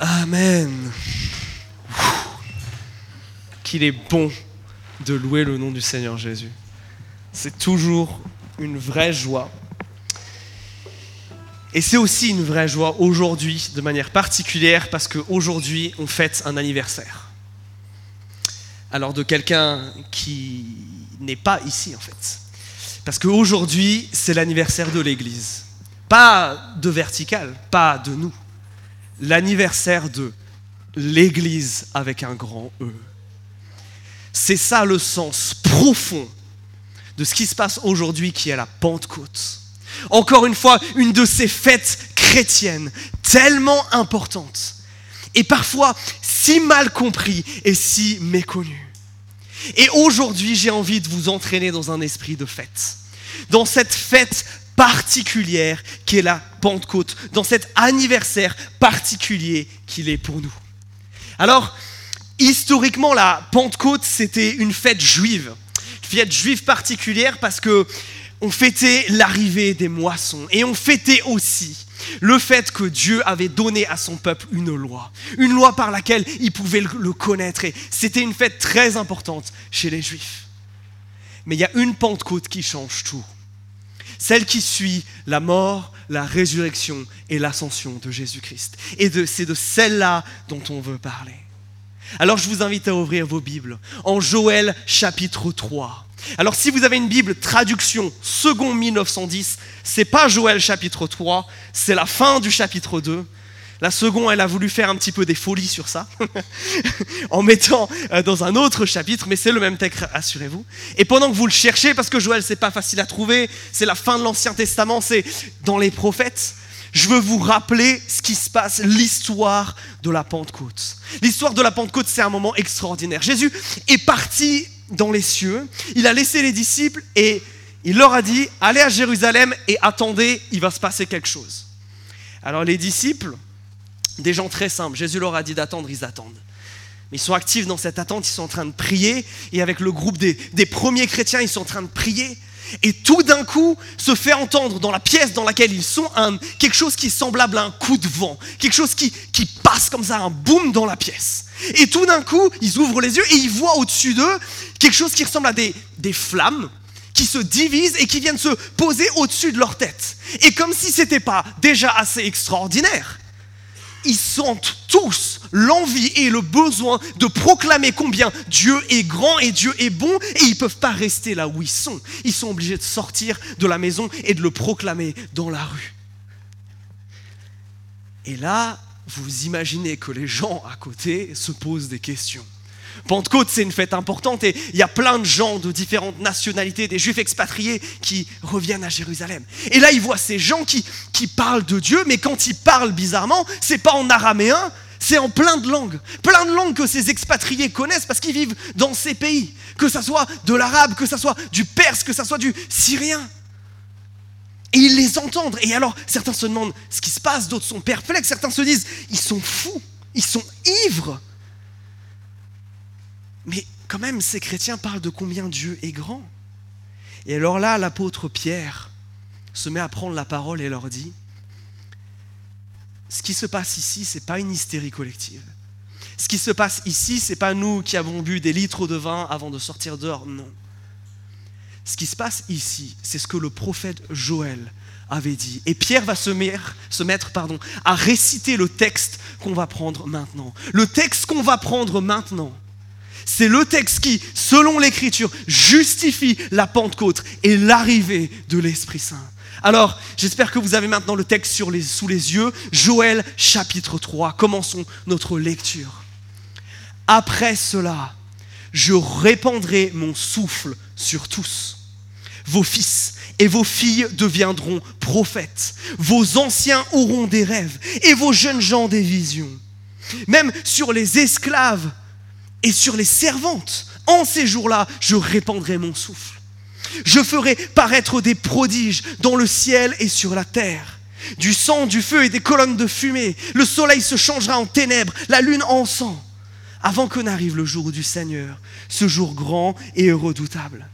Amen. Qu'il est bon de louer le nom du Seigneur Jésus. C'est toujours une vraie joie. Et c'est aussi une vraie joie aujourd'hui, de manière particulière, parce qu'aujourd'hui, on fête un anniversaire. Alors de quelqu'un qui n'est pas ici, en fait. Parce qu'aujourd'hui, c'est l'anniversaire de l'Église. Pas de vertical, pas de nous. L'anniversaire de l'Église avec un grand E. C'est ça le sens profond de ce qui se passe aujourd'hui qui est la Pentecôte. Encore une fois, une de ces fêtes chrétiennes tellement importantes et parfois si mal compris et si méconnues. Et aujourd'hui, j'ai envie de vous entraîner dans un esprit de fête. Dans cette fête particulière qui est la Pentecôte, dans cet anniversaire particulier qu'il est pour nous. Alors, historiquement, la Pentecôte, c'était une fête juive. Une fête juive particulière parce que on fêtait l'arrivée des moissons et on fêtait aussi le fait que Dieu avait donné à son peuple une loi, une loi par laquelle il pouvait le connaître. Et c'était une fête très importante chez les Juifs. Mais il y a une Pentecôte qui change tout. Celle qui suit la mort, la résurrection et l'ascension de Jésus-Christ. Et c'est de celle-là dont on veut parler. Alors je vous invite à ouvrir vos Bibles en Joël chapitre 3. Alors si vous avez une Bible traduction second 1910, c'est pas Joël chapitre 3, c'est la fin du chapitre 2. La seconde, elle a voulu faire un petit peu des folies sur ça, en mettant euh, dans un autre chapitre, mais c'est le même texte, assurez-vous. Et pendant que vous le cherchez, parce que Joël, c'est pas facile à trouver, c'est la fin de l'Ancien Testament, c'est dans les prophètes, je veux vous rappeler ce qui se passe, l'histoire de la Pentecôte. L'histoire de la Pentecôte, c'est un moment extraordinaire. Jésus est parti dans les cieux, il a laissé les disciples et il leur a dit, allez à Jérusalem et attendez, il va se passer quelque chose. Alors les disciples, des gens très simples, Jésus leur a dit d'attendre, ils attendent. Mais ils sont actifs dans cette attente, ils sont en train de prier, et avec le groupe des, des premiers chrétiens, ils sont en train de prier, et tout d'un coup se fait entendre dans la pièce dans laquelle ils sont quelque chose qui est semblable à un coup de vent, quelque chose qui, qui passe comme ça, un boom dans la pièce. Et tout d'un coup, ils ouvrent les yeux et ils voient au-dessus d'eux quelque chose qui ressemble à des, des flammes qui se divisent et qui viennent se poser au-dessus de leur tête. Et comme si ce n'était pas déjà assez extraordinaire, ils sentent tous l'envie et le besoin de proclamer combien Dieu est grand et Dieu est bon et ils ne peuvent pas rester là où ils sont. Ils sont obligés de sortir de la maison et de le proclamer dans la rue. Et là, vous imaginez que les gens à côté se posent des questions. Pentecôte, c'est une fête importante et il y a plein de gens de différentes nationalités, des juifs expatriés qui reviennent à Jérusalem. Et là, ils voient ces gens qui, parlent de Dieu, mais quand ils parlent bizarrement, c'est pas en araméen, c'est en plein de langues. Plein de langues que ces expatriés connaissent parce qu'ils vivent dans ces pays. Que ça soit de l'arabe, que ça soit du perse, que ça soit du syrien. Et ils les entendent. Et alors, certains se demandent ce qui se passe, d'autres sont perplexes, certains se disent, ils sont fous, ils sont ivres. Mais quand même, ces chrétiens parlent de combien Dieu est grand. Et alors là, l'apôtre Pierre se met à prendre la parole et leur dit, ce qui se passe ici, ce n'est pas une hystérie collective. Ce qui se passe ici, ce n'est pas nous qui avons bu des litres de vin avant de sortir dehors, non. Ce qui se passe ici, c'est ce que le prophète Joël avait dit. Et Pierre va se mettre, à réciter le texte qu'on va prendre maintenant. Le texte qu'on va prendre maintenant, c'est le texte qui, selon l'Écriture, justifie la Pentecôte et l'arrivée de l'Esprit Saint. Alors, j'espère que vous avez maintenant le texte sous les yeux. Joël chapitre 3. Commençons notre lecture. Après cela, je répandrai mon souffle sur tous. Vos fils et vos filles deviendront prophètes. Vos anciens auront des rêves et vos jeunes gens des visions. Même sur les esclaves et sur les servantes. En ces jours-là, je répandrai mon souffle. Je ferai paraître des prodiges dans le ciel et sur la terre. Du sang, du feu et des colonnes de fumée. Le soleil se changera en ténèbres, la lune en sang. Avant que n'arrive le jour du Seigneur, ce jour grand et redoutable.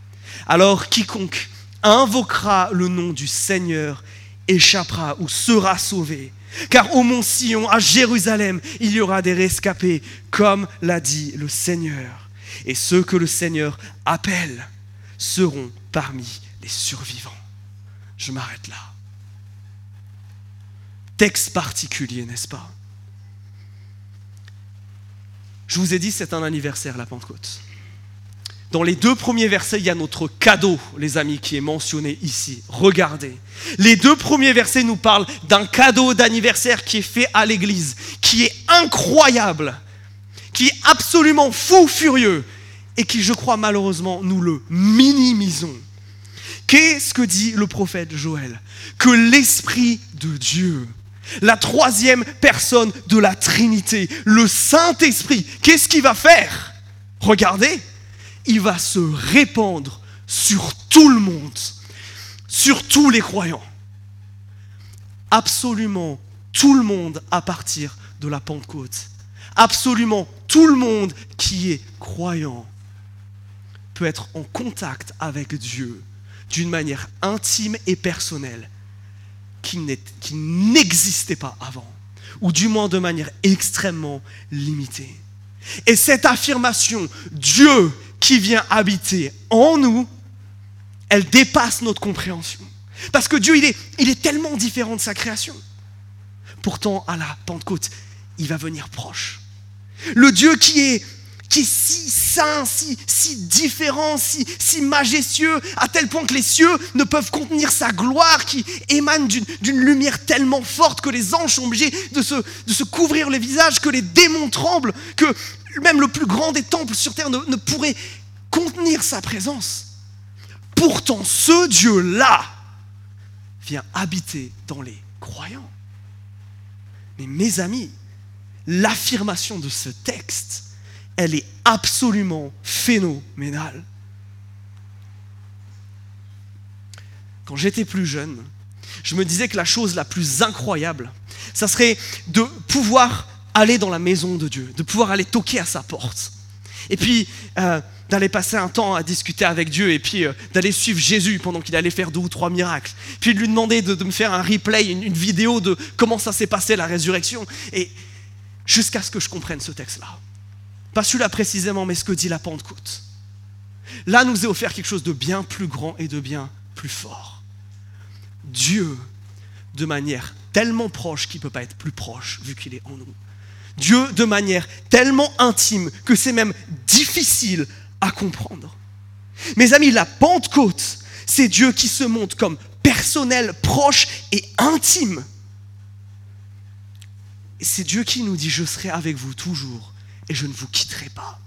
Alors quiconque invoquera le nom du Seigneur échappera ou sera sauvé. Car au mont Sion, à Jérusalem, il y aura des rescapés, comme l'a dit le Seigneur. Et ceux que le Seigneur appelle seront parmi les survivants. Je m'arrête là. Texte particulier, n'est-ce pas? Je vous ai dit, c'est un anniversaire, la Pentecôte. Dans les deux premiers versets, il y a notre cadeau, les amis, qui est mentionné ici. Regardez. Les deux premiers versets nous parlent d'un cadeau d'anniversaire qui est fait à l'Église, qui est incroyable, qui est absolument fou furieux, et qui, je crois malheureusement, nous le minimisons. Qu'est-ce que dit le prophète Joël? Que l'Esprit de Dieu, la troisième personne de la Trinité, le Saint-Esprit, qu'est-ce qu'il va faire? Regardez, il va se répandre sur tout le monde, sur tous les croyants. Absolument tout le monde à partir de la Pentecôte. Absolument tout le monde qui est croyant peut être en contact avec Dieu d'une manière intime et personnelle qui n'existait pas avant, ou du moins de manière extrêmement limitée. Et cette affirmation, Dieu qui vient habiter en nous, elle dépasse notre compréhension. Parce que Dieu, il est, tellement différent de sa création. Pourtant, à la Pentecôte, il va venir proche. Le Dieu qui est si saint, si, différent, si, si majestueux, à tel point que les cieux ne peuvent contenir sa gloire, qui émane d'une lumière tellement forte que les anges sont obligés de se, de se couvrir les visages, que les démons tremblent, que même le plus grand des temples sur terre ne, pourrait contenir sa présence. Pourtant, ce Dieu-là vient habiter dans les croyants. Mais mes amis, l'affirmation de ce texte elle est absolument phénoménale. Quand j'étais plus jeune, je me disais que la chose la plus incroyable, ça serait de pouvoir aller dans la maison de Dieu, de pouvoir aller toquer à sa porte. Et puis euh, d'aller passer un temps à discuter avec Dieu et puis euh, d'aller suivre Jésus pendant qu'il allait faire deux ou trois miracles. Puis de lui demander de, me faire un replay, une, une vidéo de comment ça s'est passé la résurrection. Et jusqu'à ce que je comprenne ce texte-là. Pas celui-là précisément, mais ce que dit la Pentecôte. Là nous est offert quelque chose de bien plus grand et de bien plus fort. Dieu, de manière tellement proche qu'il ne peut pas être plus proche vu qu'il est en nous. Dieu de manière tellement intime que c'est même difficile à comprendre. Mes amis, la Pentecôte, c'est Dieu qui se montre comme personnel, proche et intime. C'est Dieu qui nous dit, je serai avec vous toujours et je ne vous quitterai pas.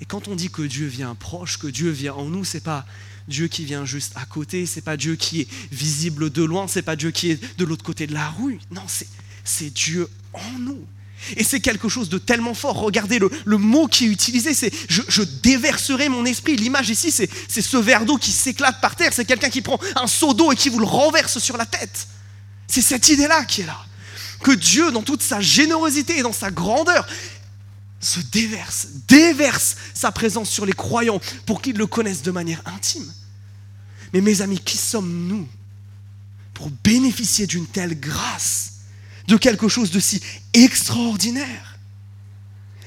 Et quand on dit que Dieu vient proche, que Dieu vient en nous, c'est pas Dieu qui vient juste à côté, c'est pas Dieu qui est visible de loin, c'est pas Dieu qui est de l'autre côté de la rue. Non, c'est Dieu en nous. Et c'est quelque chose de tellement fort. Regardez le, mot qui est utilisé, c'est je, je, déverserai mon esprit. L'image ici, c'est ce verre d'eau qui s'éclate par terre. C'est quelqu'un qui prend un seau d'eau et qui vous le renverse sur la tête. C'est cette idée-là qui est là que Dieu, dans toute sa générosité et dans sa grandeur, se déverse, déverse sa présence sur les croyants pour qu'ils le connaissent de manière intime. Mais mes amis, qui sommes-nous pour bénéficier d'une telle grâce, de quelque chose de si extraordinaire?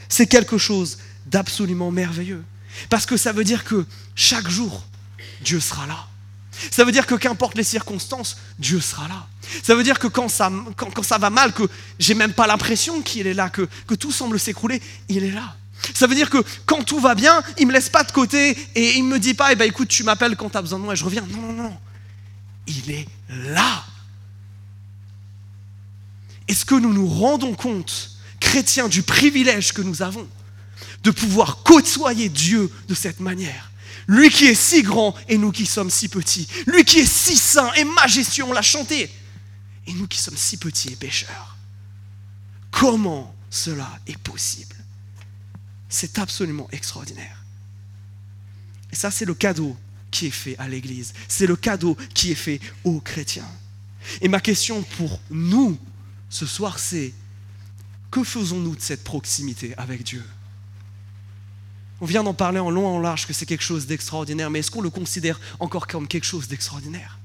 C'est quelque chose d'absolument merveilleux. Parce que ça veut dire que chaque jour, Dieu sera là. Ça veut dire que qu'importe les circonstances, Dieu sera là. Ça veut dire que quand ça, va mal, que j'ai même pas l'impression qu'il est là, que, que tout semble s'écrouler, il est là. Ça veut dire que quand tout va bien, il me laisse pas de côté et il me dit pas, eh ben, écoute, tu m'appelles quand tu as besoin de moi et je reviens. Non, non, non. Il est là. Est-ce que nous nous rendons compte, chrétiens, du privilège que nous avons de pouvoir côtoyer Dieu de cette manière? Lui qui est si grand et nous qui sommes si petits. Lui qui est si saint et majestueux, on l'a chanté. Et nous qui sommes si petits et pécheurs. Comment cela est possible? C'est absolument extraordinaire. Et ça, c'est le cadeau qui est fait à l'Église. C'est le cadeau qui est fait aux chrétiens. Et ma question pour nous ce soir, c'est que faisons-nous de cette proximité avec Dieu? On vient d'en parler en long et en large que c'est quelque chose d'extraordinaire, mais est-ce qu'on le considère encore comme quelque chose d'extraordinaire?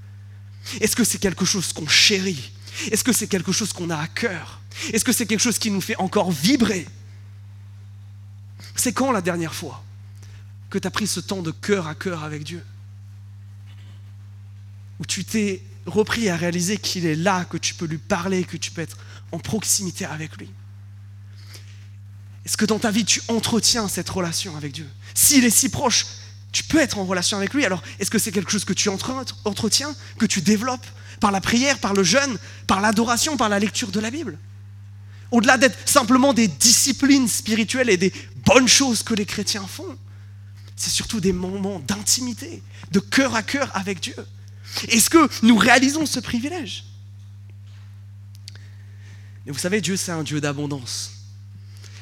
Est-ce que c'est quelque chose qu'on chérit? Est-ce que c'est quelque chose qu'on a à cœur? Est-ce que c'est quelque chose qui nous fait encore vibrer? C'est quand la dernière fois que tu as pris ce temps de cœur à cœur avec Dieu? Où tu t'es repris à réaliser qu'il est là, que tu peux lui parler, que tu peux être en proximité avec lui? Est-ce que dans ta vie, tu entretiens cette relation avec Dieu? S'il est si proche, tu peux être en relation avec lui. Alors, est-ce que c'est quelque chose que tu entretiens, que tu développes par la prière, par le jeûne, par l'adoration, par la lecture de la Bible? Au-delà d'être simplement des disciplines spirituelles et des bonnes choses que les chrétiens font, c'est surtout des moments d'intimité, de cœur à cœur avec Dieu. Est-ce que nous réalisons ce privilège? Et vous savez, Dieu, c'est un Dieu d'abondance.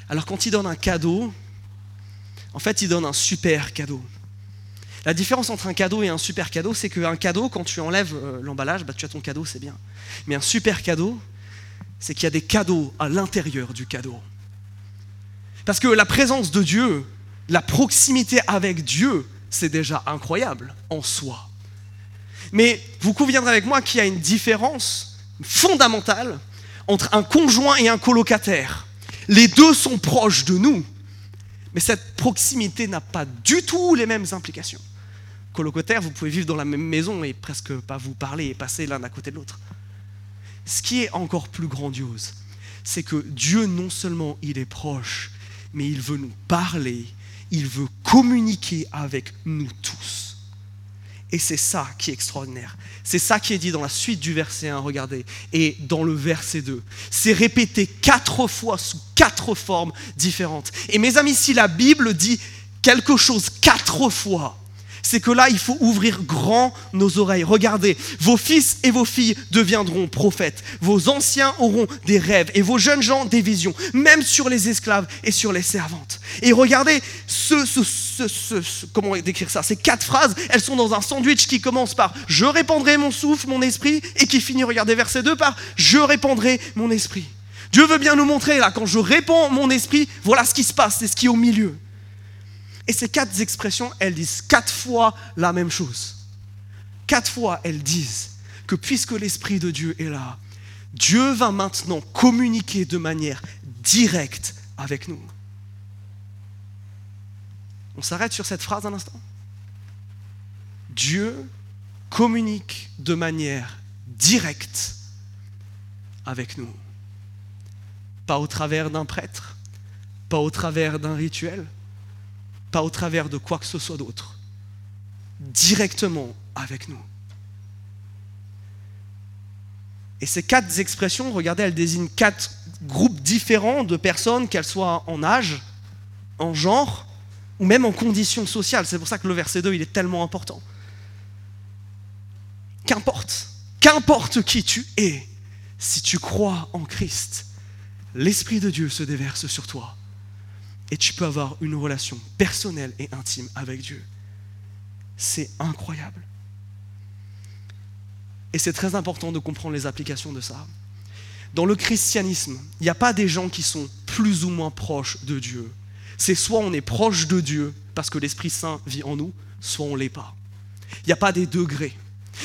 Alors quand il donne un cadeau, en fait, il donne un super cadeau. La différence entre un cadeau et un super cadeau, c'est qu'un cadeau, quand tu enlèves euh, l'emballage, bah, tu as ton cadeau, c'est bien. Mais un super cadeau, c'est qu'il y a des cadeaux à l'intérieur du cadeau. Parce que la présence de Dieu, la proximité avec Dieu, c'est déjà incroyable en soi. Mais vous conviendrez avec moi qu'il y a une différence fondamentale entre un conjoint et un colocataire. Les deux sont proches de nous, mais cette proximité n'a pas du tout les mêmes implications. Colocataire, vous pouvez vivre dans la même maison et presque pas vous parler et passer l'un à côté de l'autre. Ce qui est encore plus grandiose, c'est que Dieu non seulement il est proche, mais il veut nous parler, il veut communiquer avec nous tous. Et c'est ça qui est extraordinaire. C'est ça qui est dit dans la suite du verset 1, regardez, et dans le verset 2. C'est répété quatre fois sous quatre formes différentes. Et mes amis, si la Bible dit quelque chose quatre fois, c'est que là, il faut ouvrir grand nos oreilles. Regardez, vos fils et vos filles deviendront prophètes. Vos anciens auront des rêves et vos jeunes gens des visions, même sur les esclaves et sur les servantes. Et regardez, ce, comment décrire ça? Ces quatre phrases, elles sont dans un sandwich qui commence par Je répandrai mon souffle, mon esprit, et qui finit, regardez, verset 2 par Je répandrai mon esprit. Dieu veut bien nous montrer, là, quand je répands mon esprit, voilà ce qui se passe, c'est ce qui est au milieu. Et ces quatre expressions, elles disent quatre fois la même chose. Quatre fois, elles disent que puisque l'Esprit de Dieu est là, Dieu va maintenant communiquer de manière directe avec nous. On s'arrête sur cette phrase un instant. Dieu communique de manière directe avec nous. Pas au travers d'un prêtre, pas au travers d'un rituel, pas au travers de quoi que ce soit d'autre, directement avec nous. Et ces quatre expressions, regardez, elles désignent quatre groupes différents de personnes, qu'elles soient en âge, en genre, ou même en conditions sociales. C'est pour ça que le verset 2, il est tellement important. Qu'importe, qu'importe qui tu es, si tu crois en Christ, l'Esprit de Dieu se déverse sur toi et tu peux avoir une relation personnelle et intime avec Dieu. C'est incroyable. Et c'est très important de comprendre les applications de ça. Dans le christianisme, il n'y a pas des gens qui sont plus ou moins proches de Dieu. C'est soit on est proche de Dieu parce que l'Esprit Saint vit en nous, soit on ne l'est pas. Il n'y a pas des degrés.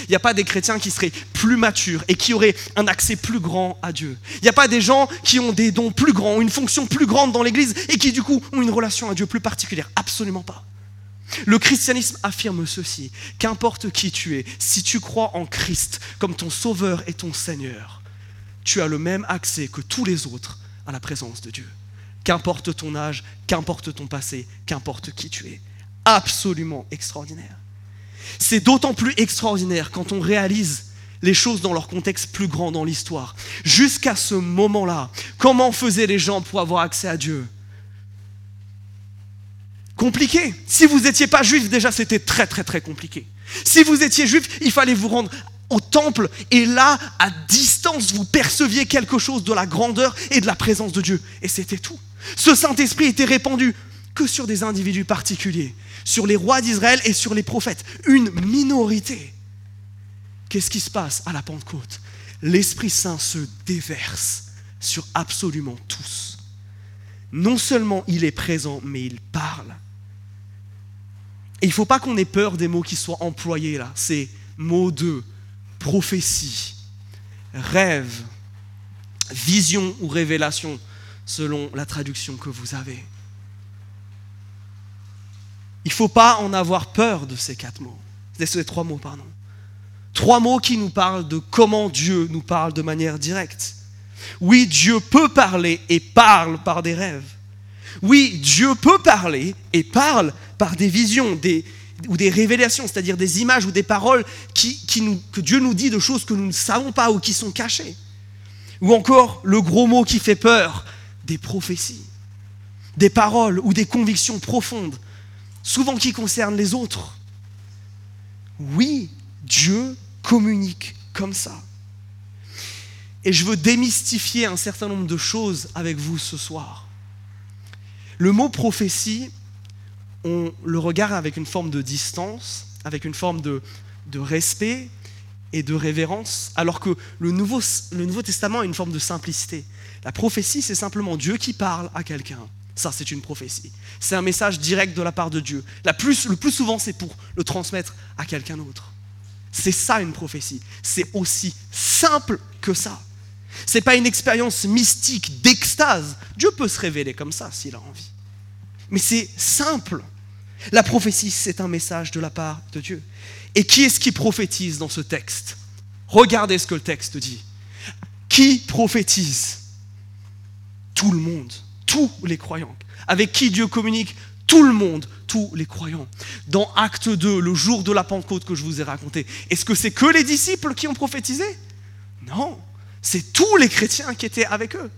Il n'y a pas des chrétiens qui seraient plus matures et qui auraient un accès plus grand à Dieu. Il n'y a pas des gens qui ont des dons plus grands, une fonction plus grande dans l'Église et qui du coup ont une relation à Dieu plus particulière. Absolument pas. Le christianisme affirme ceci, qu'importe qui tu es, si tu crois en Christ comme ton Sauveur et ton Seigneur, tu as le même accès que tous les autres à la présence de Dieu. Qu'importe ton âge, qu'importe ton passé, qu'importe qui tu es. Absolument extraordinaire. C'est d'autant plus extraordinaire quand on réalise les choses dans leur contexte plus grand dans l'histoire. Jusqu'à ce moment-là, comment faisaient les gens pour avoir accès à Dieu? Compliqué. Si vous n'étiez pas juif, déjà c'était très très très compliqué. Si vous étiez juif, il fallait vous rendre au temple et là, à distance, vous perceviez quelque chose de la grandeur et de la présence de Dieu. Et c'était tout. Ce Saint-Esprit était répandu que sur des individus particuliers, sur les rois d'Israël et sur les prophètes, une minorité. Qu'est-ce qui se passe à la Pentecôte? L'Esprit Saint se déverse sur absolument tous. Non seulement il est présent, mais il parle. Il ne faut pas qu'on ait peur des mots qui soient employés là. Ces mots de prophétie, rêve, vision ou révélation, selon la traduction que vous avez. Il ne faut pas en avoir peur de ces quatre mots, de ces trois mots, pardon. Trois mots qui nous parlent de comment Dieu nous parle de manière directe. Oui, Dieu peut parler et parle par des rêves. Oui, Dieu peut parler et parle par des visions des, ou des révélations, c'est-à-dire des images ou des paroles que Dieu nous dit de choses que nous ne savons pas ou qui sont cachées. Ou encore le gros mot qui fait peur, des prophéties, des paroles ou des convictions profondes, souvent qui concernent les autres. Oui, Dieu communique comme ça. Et je veux démystifier un certain nombre de choses avec vous ce soir. Le mot prophétie, on le regarde avec une forme de distance, avec une forme de, respect et de révérence, alors que le Nouveau, le Nouveau Testament a une forme de simplicité. La prophétie, c'est simplement Dieu qui parle à quelqu'un. Ça, c'est une prophétie. C'est un message direct de la part de Dieu. Le plus souvent, c'est pour le transmettre à quelqu'un d'autre. C'est ça une prophétie. C'est aussi simple que ça. Ce n'est pas une expérience mystique d'extase. Dieu peut se révéler comme ça s'il a envie. Mais c'est simple. La prophétie, c'est un message de la part de Dieu. Et qui est-ce qui prophétise dans ce texte? Regardez ce que le texte dit. Qui prophétise? Tout le monde, tous les croyants. Avec qui Dieu communique Tout le monde, tous les croyants. Dans Acte 2, le jour de la Pentecôte que je vous ai raconté, est-ce que c'est que les disciples qui ont prophétisé? Non, c'est tous les chrétiens qui étaient avec eux.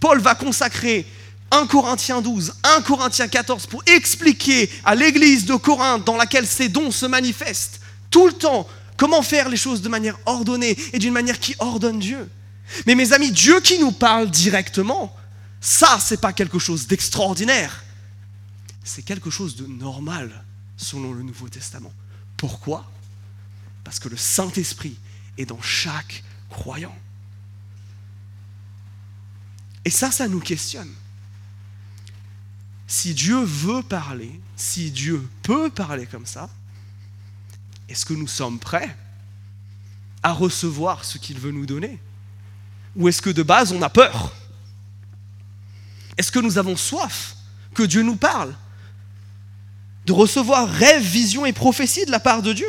Paul va consacrer 1 Corinthiens 12, 1 Corinthiens 14 pour expliquer à l'église de Corinthe dans laquelle ces dons se manifestent tout le temps comment faire les choses de manière ordonnée et d'une manière qui ordonne Dieu. Mais mes amis, Dieu qui nous parle directement, ça, c'est pas quelque chose d'extraordinaire. C'est quelque chose de normal selon le Nouveau Testament. Pourquoi? Parce que le Saint-Esprit est dans chaque croyant. Et ça, ça nous questionne si Dieu veut parler, si Dieu peut parler comme ça, est-ce que nous sommes prêts à recevoir ce qu'il veut nous donner? Ou est-ce que de base on a peur? Est-ce que nous avons soif que Dieu nous parle De recevoir rêves, visions et prophéties de la part de Dieu?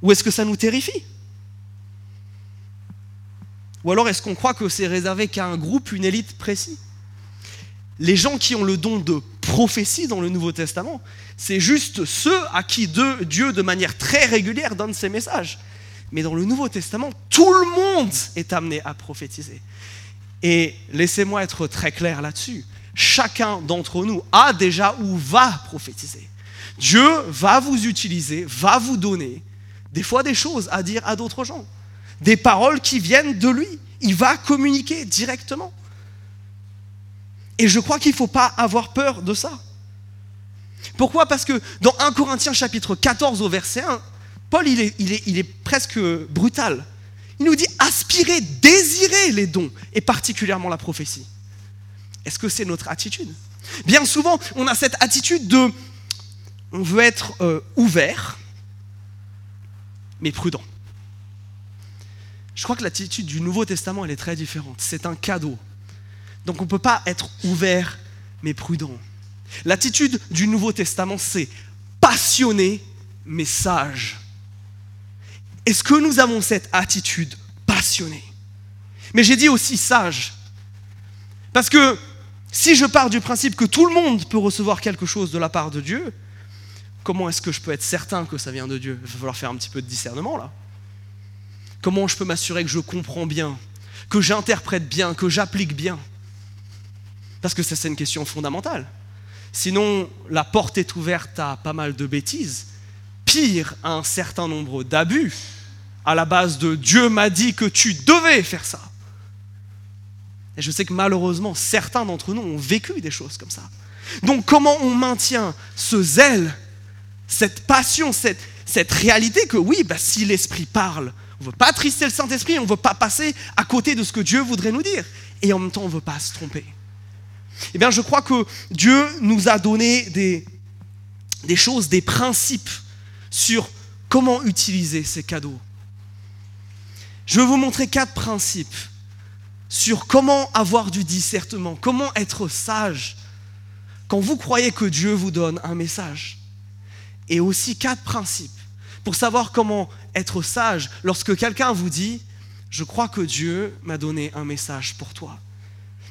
Ou est-ce que ça nous terrifie? Ou alors est-ce qu'on croit que c'est réservé qu'à un groupe, une élite précis? Les gens qui ont le don de prophétie dans le Nouveau Testament, c'est juste ceux à qui Dieu, de manière très régulière, donne ses messages. Mais dans le Nouveau Testament, tout le monde est amené à prophétiser. Et laissez-moi être très clair là-dessus. Chacun d'entre nous a déjà ou va prophétiser. Dieu va vous utiliser, va vous donner des fois des choses à dire à d'autres gens, des paroles qui viennent de lui. Il va communiquer directement. Et je crois qu'il ne faut pas avoir peur de ça. Pourquoi? Parce que dans 1 Corinthiens chapitre 14 au verset 1, Paul il est, presque brutal. Il nous dit aspirer, désirer les dons, et particulièrement la prophétie. Est-ce que c'est notre attitude? Bien souvent, on a cette attitude de, on veut être euh, ouvert, mais prudent. Je crois que l'attitude du Nouveau Testament, elle est très différente. C'est un cadeau. Donc on ne peut pas être ouvert mais prudent. L'attitude du Nouveau Testament, c'est passionné mais sage. Est-ce que nous avons cette attitude passionnée? Mais j'ai dit aussi sage. Parce que si je pars du principe que tout le monde peut recevoir quelque chose de la part de Dieu, comment est-ce que je peux être certain que ça vient de Dieu? Il va falloir faire un petit peu de discernement là. Comment je peux m'assurer que je comprends bien, que j'interprète bien, que j'applique bien? Parce que ça, c'est une question fondamentale. Sinon, la porte est ouverte à pas mal de bêtises, pire, à un certain nombre d'abus, à la base de Dieu m'a dit que tu devais faire ça. Et je sais que malheureusement, certains d'entre nous ont vécu des choses comme ça. Donc comment on maintient ce zèle, cette passion, cette, réalité que oui, bah, si l'Esprit parle, on ne veut pas trister le Saint-Esprit, on ne veut pas passer à côté de ce que Dieu voudrait nous dire. Et en même temps, on ne veut pas se tromper. Eh bien, je crois que Dieu nous a donné des choses, des principes sur comment utiliser ces cadeaux. Je vais vous montrer quatre principes sur comment avoir du discernement, comment être sage quand vous croyez que Dieu vous donne un message. Et aussi quatre principes pour savoir comment être sage lorsque quelqu'un vous dit, je crois que Dieu m'a donné un message pour toi.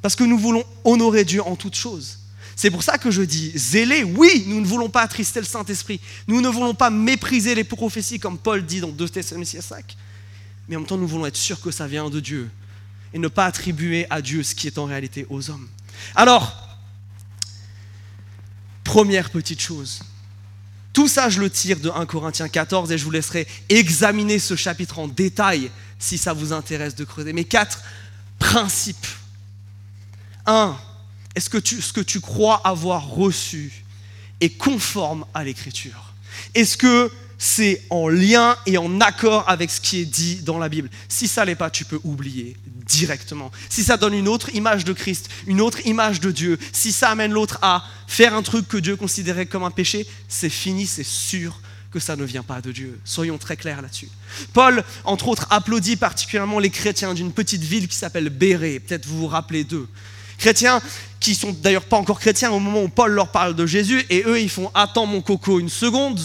Parce que nous voulons honorer Dieu en toutes choses. C'est pour ça que je dis zélé, oui, nous ne voulons pas attrister le Saint-Esprit. Nous ne voulons pas mépriser les prophéties comme Paul dit dans 2 Thessaloniciens 5. Mais en même temps, nous voulons être sûrs que ça vient de Dieu et ne pas attribuer à Dieu ce qui est en réalité aux hommes. Alors, première petite chose. Tout ça, je le tire de 1 Corinthiens 14 et je vous laisserai examiner ce chapitre en détail si ça vous intéresse de creuser. Mais quatre principes. Un, est-ce que ce que tu crois avoir reçu est conforme à l'écriture? Est-ce que c'est en lien et en accord avec ce qui est dit dans la Bible Si ça l'est pas, tu peux oublier directement. Si ça donne une autre image de Christ, une autre image de Dieu, si ça amène l'autre à faire un truc que Dieu considérait comme un péché, c'est fini, c'est sûr que ça ne vient pas de Dieu. Soyons très clairs là-dessus. Paul, entre autres, applaudit particulièrement les chrétiens d'une petite ville qui s'appelle Béré. Peut-être vous vous rappelez d'eux. Chrétiens qui sont d'ailleurs pas encore chrétiens au moment où Paul leur parle de Jésus, et eux, ils font Attends mon coco une seconde,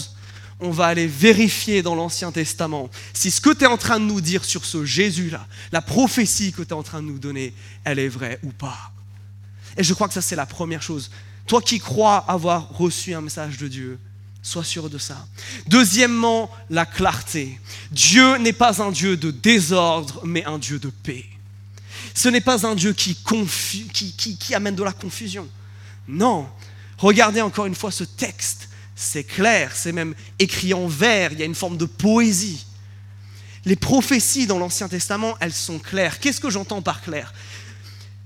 on va aller vérifier dans l'Ancien Testament si ce que tu es en train de nous dire sur ce Jésus-là, la prophétie que tu es en train de nous donner, elle est vraie ou pas. Et je crois que ça, c'est la première chose. Toi qui crois avoir reçu un message de Dieu, sois sûr de ça. Deuxièmement, la clarté. Dieu n'est pas un Dieu de désordre, mais un Dieu de paix. Ce n'est pas un Dieu qui, qui, amène de la confusion. Non. Regardez encore une fois ce texte. C'est clair, c'est même écrit en vers, il y a une forme de poésie. Les prophéties dans l'Ancien Testament, elles sont claires. Qu'est-ce que j'entends par clair?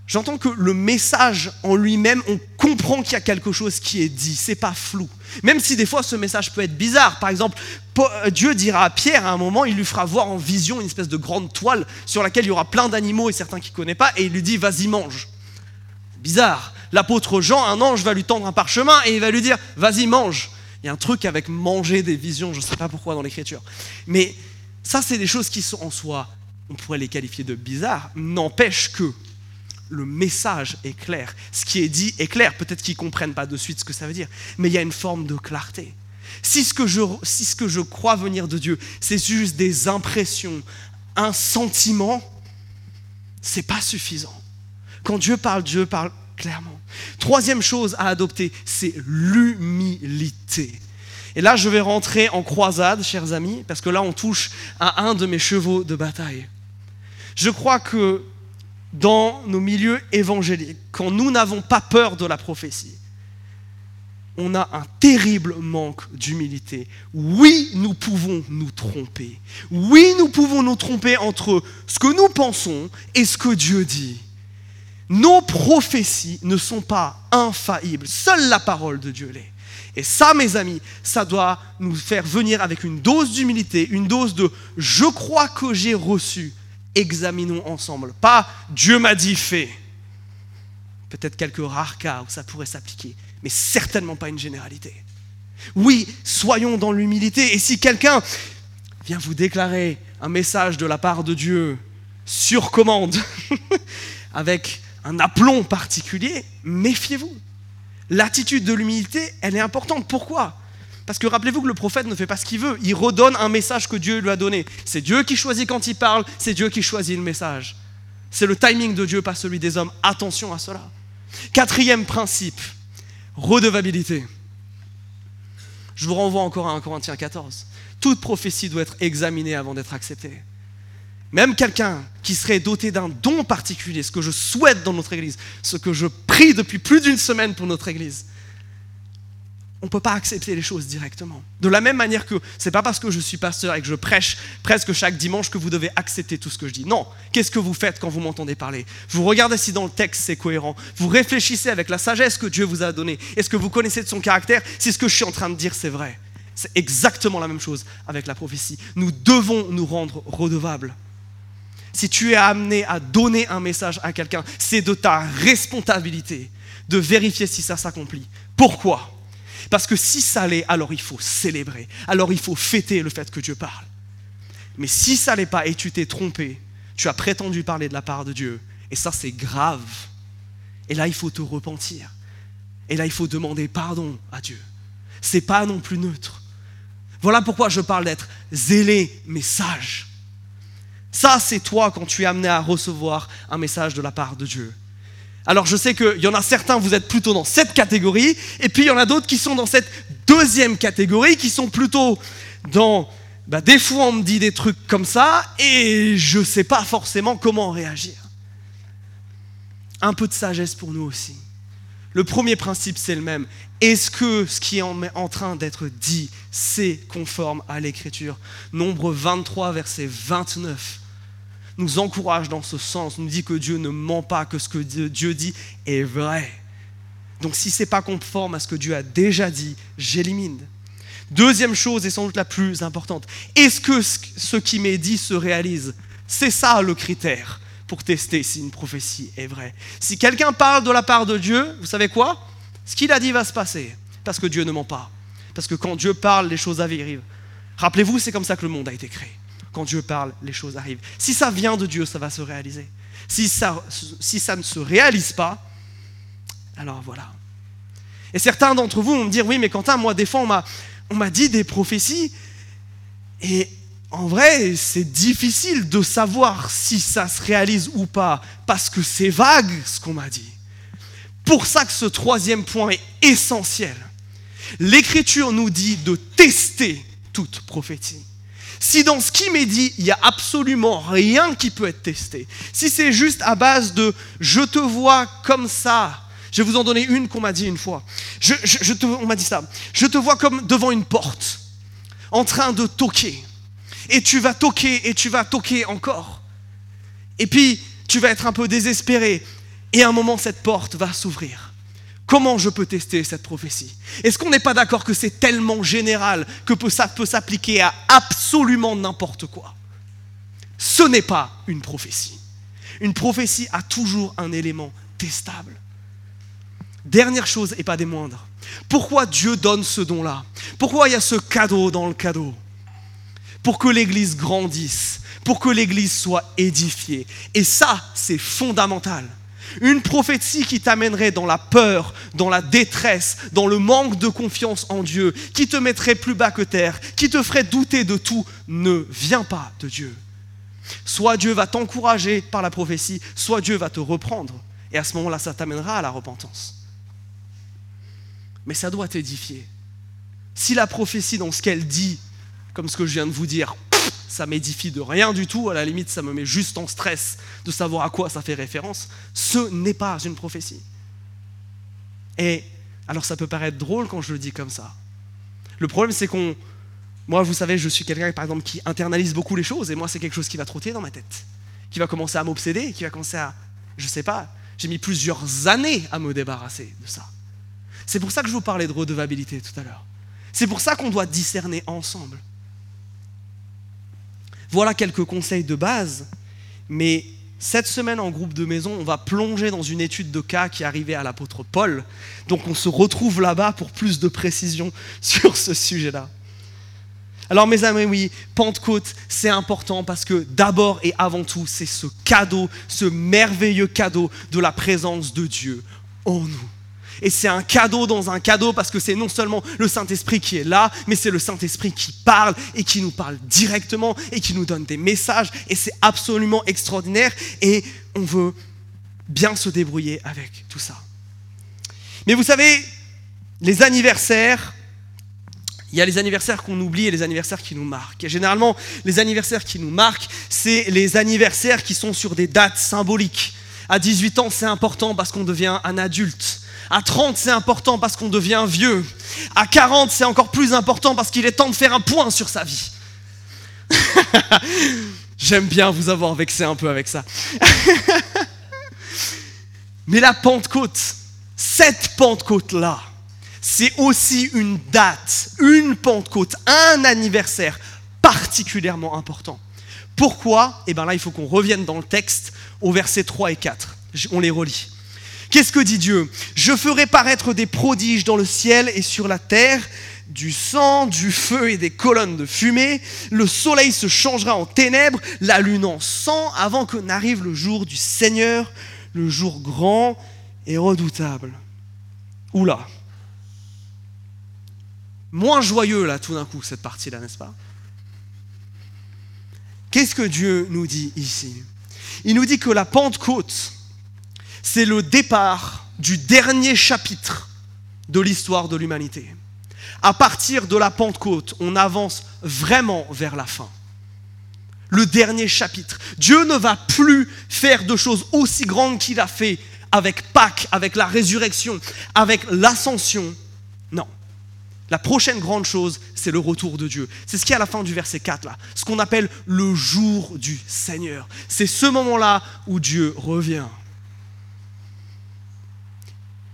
J'entends que le message en lui-même, on comprend qu'il y a quelque chose qui est dit, c'est pas flou. Même si des fois ce message peut être bizarre. Par exemple, euh, Dieu dira à Pierre à un moment, il lui fera voir en vision une espèce de grande toile sur laquelle il y aura plein d'animaux et certains qui ne connaissent pas, et il lui dit vas-y mange. Bizarre. L'apôtre Jean, un ange va lui tendre un parchemin et il va lui dire vas-y mange. Il y a un truc avec manger des visions, je ne sais pas pourquoi dans l'écriture. Mais ça, c'est des choses qui sont en soi, on pourrait les qualifier de bizarres, n'empêche que le message est clair. Ce qui est dit est clair. Peut-être qu'ils ne comprennent pas de suite ce que ça veut dire, mais il y a une forme de clarté. Si ce que je, si ce que je crois venir de Dieu, c'est juste des impressions, un sentiment, c'est pas suffisant. Quand Dieu parle, Dieu parle clairement. Troisième chose à adopter, c'est l'humilité. Et là, je vais rentrer en croisade, chers amis, parce que là, on touche à un de mes chevaux de bataille. Je crois que dans nos milieux évangéliques, quand nous n'avons pas peur de la prophétie, on a un terrible manque d'humilité. Oui, nous pouvons nous tromper. Oui, nous pouvons nous tromper entre ce que nous pensons et ce que Dieu dit. Nos prophéties ne sont pas infaillibles. Seule la parole de Dieu l'est. Et ça, mes amis, ça doit nous faire venir avec une dose d'humilité, une dose de je crois que j'ai reçu examinons ensemble. Pas Dieu m'a dit fait. Peut-être quelques rares cas où ça pourrait s'appliquer, mais certainement pas une généralité. Oui, soyons dans l'humilité. Et si quelqu'un vient vous déclarer un message de la part de Dieu sur commande, avec un aplomb particulier, méfiez-vous. L'attitude de l'humilité, elle est importante. Pourquoi? Parce que rappelez-vous que le prophète ne fait pas ce qu'il veut, il redonne un message que Dieu lui a donné. C'est Dieu qui choisit quand il parle, c'est Dieu qui choisit le message. C'est le timing de Dieu, pas celui des hommes. Attention à cela. Quatrième principe, redevabilité. Je vous renvoie encore à 1 Corinthiens 14. Toute prophétie doit être examinée avant d'être acceptée. Même quelqu'un qui serait doté d'un don particulier, ce que je souhaite dans notre Église, ce que je prie depuis plus d'une semaine pour notre Église, on ne peut pas accepter les choses directement. De la même manière que c'est pas parce que je suis pasteur et que je prêche presque chaque dimanche que vous devez accepter tout ce que je dis. Non, qu'est-ce que vous faites quand vous m'entendez parler? Vous regardez si dans le texte c'est cohérent. Vous réfléchissez avec la sagesse que Dieu vous a donnée. Est-ce que vous connaissez de son caractère? Si ce que je suis en train de dire c'est vrai C'est exactement la même chose avec la prophétie. Nous devons nous rendre redevables. Si tu es amené à donner un message à quelqu'un, c'est de ta responsabilité de vérifier si ça s'accomplit. Pourquoi? Parce que si ça l'est, alors il faut célébrer, alors il faut fêter le fait que Dieu parle. Mais si ça l'est pas et tu t'es trompé, tu as prétendu parler de la part de Dieu, et ça c'est grave. Et là, il faut te repentir. Et là, il faut demander pardon à Dieu. C'est pas non plus neutre. Voilà pourquoi je parle d'être zélé mais sage. Ça, c'est toi quand tu es amené à recevoir un message de la part de Dieu. Alors je sais qu'il y en a certains, vous êtes plutôt dans cette catégorie, et puis il y en a d'autres qui sont dans cette deuxième catégorie, qui sont plutôt dans, bah, des fois on me dit des trucs comme ça, et je ne sais pas forcément comment réagir. Un peu de sagesse pour nous aussi. Le premier principe, c'est le même. Est-ce que ce qui est en train d'être dit, c'est conforme à l'Écriture? Nombre 23, verset 29 nous encourage dans ce sens, nous dit que Dieu ne ment pas, que ce que Dieu dit est vrai. Donc si ce n'est pas conforme à ce que Dieu a déjà dit, j'élimine. Deuxième chose, et sans doute la plus importante, est-ce que ce qui m'est dit se réalise? C'est ça le critère pour tester si une prophétie est vraie. Si quelqu'un parle de la part de Dieu, vous savez quoi? Ce qu'il a dit va se passer, parce que Dieu ne ment pas. Parce que quand Dieu parle, les choses arrivent. Rappelez-vous, c'est comme ça que le monde a été créé quand Dieu parle, les choses arrivent. Si ça vient de Dieu, ça va se réaliser. Si ça, si ça ne se réalise pas, alors voilà. Et certains d'entre vous vont me dire, oui, mais Quentin, moi, des fois, on m'a dit des prophéties, et en vrai, c'est difficile de savoir si ça se réalise ou pas, parce que c'est vague ce qu'on m'a dit. Pour ça que ce troisième point est essentiel. L'Écriture nous dit de tester toute prophétie. Si dans ce qui m'est dit, il n'y a absolument rien qui peut être testé, si c'est juste à base de je te vois comme ça, je vais vous en donner une qu'on m'a dit une fois. Je, te, on m'a dit ça. Je te vois comme devant une porte, en train de toquer. Et tu vas toquer et tu vas toquer encore. Et puis, tu vas être un peu désespéré. Et à un moment, cette porte va s'ouvrir. Comment je peux tester cette prophétie? Est-ce qu'on n'est pas d'accord que c'est tellement général que ça peut s'appliquer à absolument n'importe quoi? Ce n'est pas une prophétie. Une prophétie a toujours un élément testable. Dernière chose et pas des moindres. Pourquoi Dieu donne ce don-là? Pourquoi il y a ce cadeau dans le cadeau? Pour que l'Église grandisse, pour que l'Église soit édifiée. Et ça, c'est fondamental. Une prophétie qui t'amènerait dans la peur, dans la détresse, dans le manque de confiance en Dieu, qui te mettrait plus bas que terre, qui te ferait douter de tout, ne vient pas de Dieu. Soit Dieu va t'encourager par la prophétie, soit Dieu va te reprendre. Et à ce moment-là, ça t'amènera à la repentance. Mais ça doit t'édifier. Si la prophétie, dans ce qu'elle dit, comme ce que je viens de vous dire, ça m'édifie de rien du tout, à la limite ça me met juste en stress de savoir à quoi ça fait référence, ce n'est pas une prophétie. Et alors ça peut paraître drôle quand je le dis comme ça. Le problème c'est qu'on... Moi vous savez, je suis quelqu'un par exemple qui internalise beaucoup les choses et moi c'est quelque chose qui va trotter dans ma tête, qui va commencer à m'obséder, qui va commencer à... Je sais pas, j'ai mis plusieurs années à me débarrasser de ça. C'est pour ça que je vous parlais de redevabilité tout à l'heure. C'est pour ça qu'on doit discerner ensemble. Voilà quelques conseils de base, mais cette semaine en groupe de maison, on va plonger dans une étude de cas qui est arrivée à l'apôtre Paul. Donc on se retrouve là-bas pour plus de précision sur ce sujet-là. Alors mes amis, oui, Pentecôte, c'est important parce que d'abord et avant tout, c'est ce cadeau, ce merveilleux cadeau de la présence de Dieu en nous. Et c'est un cadeau dans un cadeau parce que c'est non seulement le Saint-Esprit qui est là, mais c'est le Saint-Esprit qui parle et qui nous parle directement et qui nous donne des messages. Et c'est absolument extraordinaire et on veut bien se débrouiller avec tout ça. Mais vous savez, les anniversaires, il y a les anniversaires qu'on oublie et les anniversaires qui nous marquent. Et généralement, les anniversaires qui nous marquent, c'est les anniversaires qui sont sur des dates symboliques. À 18 ans, c'est important parce qu'on devient un adulte. À 30, c'est important parce qu'on devient vieux. À 40, c'est encore plus important parce qu'il est temps de faire un point sur sa vie. J'aime bien vous avoir vexé un peu avec ça. Mais la Pentecôte, cette Pentecôte-là, c'est aussi une date, une Pentecôte, un anniversaire particulièrement important. Pourquoi? Eh bien là, il faut qu'on revienne dans le texte au verset 3 et 4. On les relit. Qu'est-ce que dit Dieu? Je ferai paraître des prodiges dans le ciel et sur la terre, du sang, du feu et des colonnes de fumée. Le soleil se changera en ténèbres, la lune en sang, avant que n'arrive le jour du Seigneur, le jour grand et redoutable. Oula. Moins joyeux là tout d'un coup cette partie-là, n'est-ce pas? Qu'est-ce que Dieu nous dit ici? Il nous dit que la Pentecôte, c'est le départ du dernier chapitre de l'histoire de l'humanité. À partir de la Pentecôte, on avance vraiment vers la fin. Le dernier chapitre. Dieu ne va plus faire de choses aussi grandes qu'il a fait avec Pâques, avec la résurrection, avec l'ascension. Non. La prochaine grande chose, c'est le retour de Dieu. C'est ce qui est à la fin du verset 4, là. Ce qu'on appelle le jour du Seigneur. C'est ce moment-là où Dieu revient.